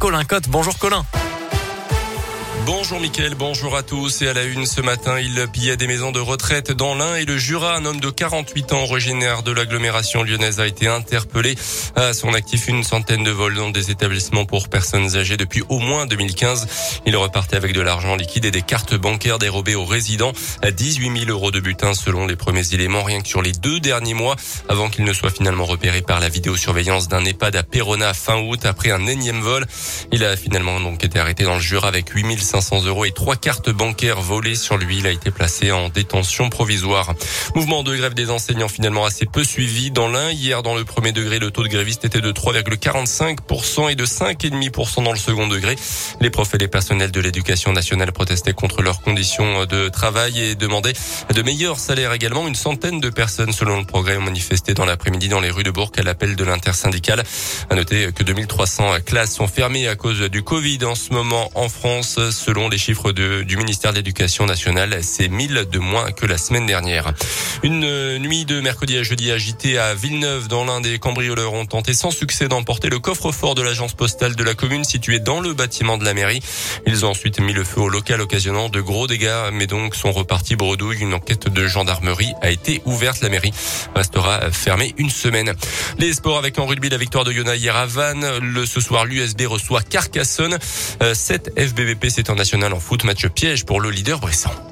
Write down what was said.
Colin Cotte. Bonjour Colin. Bonjour Mickaël, bonjour à tous. Et à la une ce matin, il pillait des maisons de retraite dans l'Ain et le Jura. Un homme de 48 ans originaire de l'agglomération lyonnaise a été interpellé. À son actif, une centaine de vols dans des établissements pour personnes âgées depuis au moins 2015. Il repartait avec de l'argent liquide et des cartes bancaires dérobées aux résidents. À 18 000 euros de butin selon les premiers éléments, rien que sur les deux derniers mois, avant qu'il ne soit finalement repéré par la vidéosurveillance d'un EHPAD à Perona fin août après un énième vol. Il a finalement donc été arrêté dans le Jura avec 8 500 euros et trois cartes bancaires volées sur lui. Il a été placé en détention provisoire. Mouvement de grève des enseignants finalement assez peu suivi dans l'un. Hier, dans le premier degré, le taux de gréviste était de 3,45% et de 5,5% dans le second degré. Les profs et les personnels de l'éducation nationale protestaient contre leurs conditions de travail et demandaient de meilleurs salaires également. Une centaine de personnes, selon le progrès, ont manifesté dans l'après-midi dans les rues de Bourg à l'appel de l'intersyndicale. À noter que 2300 classes sont fermées à cause du Covid en ce moment en France. Selon les chiffres du ministère de l'Éducation nationale, c'est 1000 de moins que la semaine dernière. Une euh, nuit de mercredi à jeudi agitée à Villeneuve, dans l'un des cambrioleurs ont tenté sans succès d'emporter le coffre-fort de l'agence postale de la commune situé dans le bâtiment de la mairie. Ils ont ensuite mis le feu au local occasionnant de gros dégâts, mais donc sont repartis bredouille. Une enquête de gendarmerie a été ouverte. La mairie restera fermée une semaine. Les sports avec en rugby, la victoire de Yona hier à. Le, ce soir, l'USB reçoit Carcassonne. 7 euh, FBVP, c'est national en foot, match piège pour le leader Bressan.